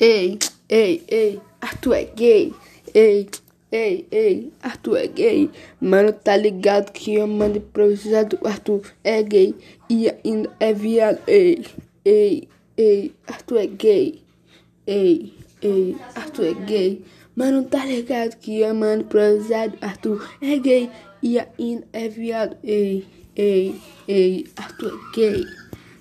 Ei, ei, ei, Arthur é gay. Ei, ei, ei, Arthur é gay. Mano, tá ligado que eu mando improvisado. Arthur é gay e ainda é viado. Ei, ei, ei, Arthur é gay. Ei, ei, Arthur é gay. Mano, tá ligado que eu mando improvisado. Arthur é gay e ainda é viado. Ei, ei, ei, Arthur é gay.